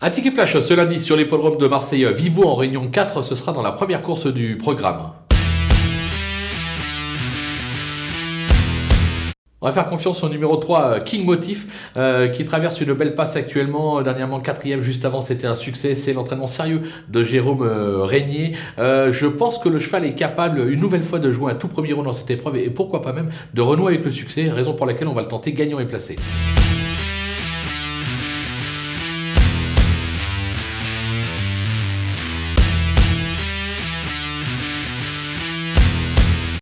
Un ticket flash ce lundi sur l'hippodrome de Marseille Vivo en réunion 4, ce sera dans la première course du programme. On va faire confiance au numéro 3, euh, King Motif, euh, qui traverse une belle passe actuellement. Euh, dernièrement, quatrième, juste avant, c'était un succès. C'est l'entraînement sérieux de Jérôme euh, Régnier. je pense que le cheval est capable, une nouvelle fois, de jouer un tout premier rôle dans cette épreuve et pourquoi pas même de renouer avec le succès, raison pour laquelle on va le tenter gagnant et placé.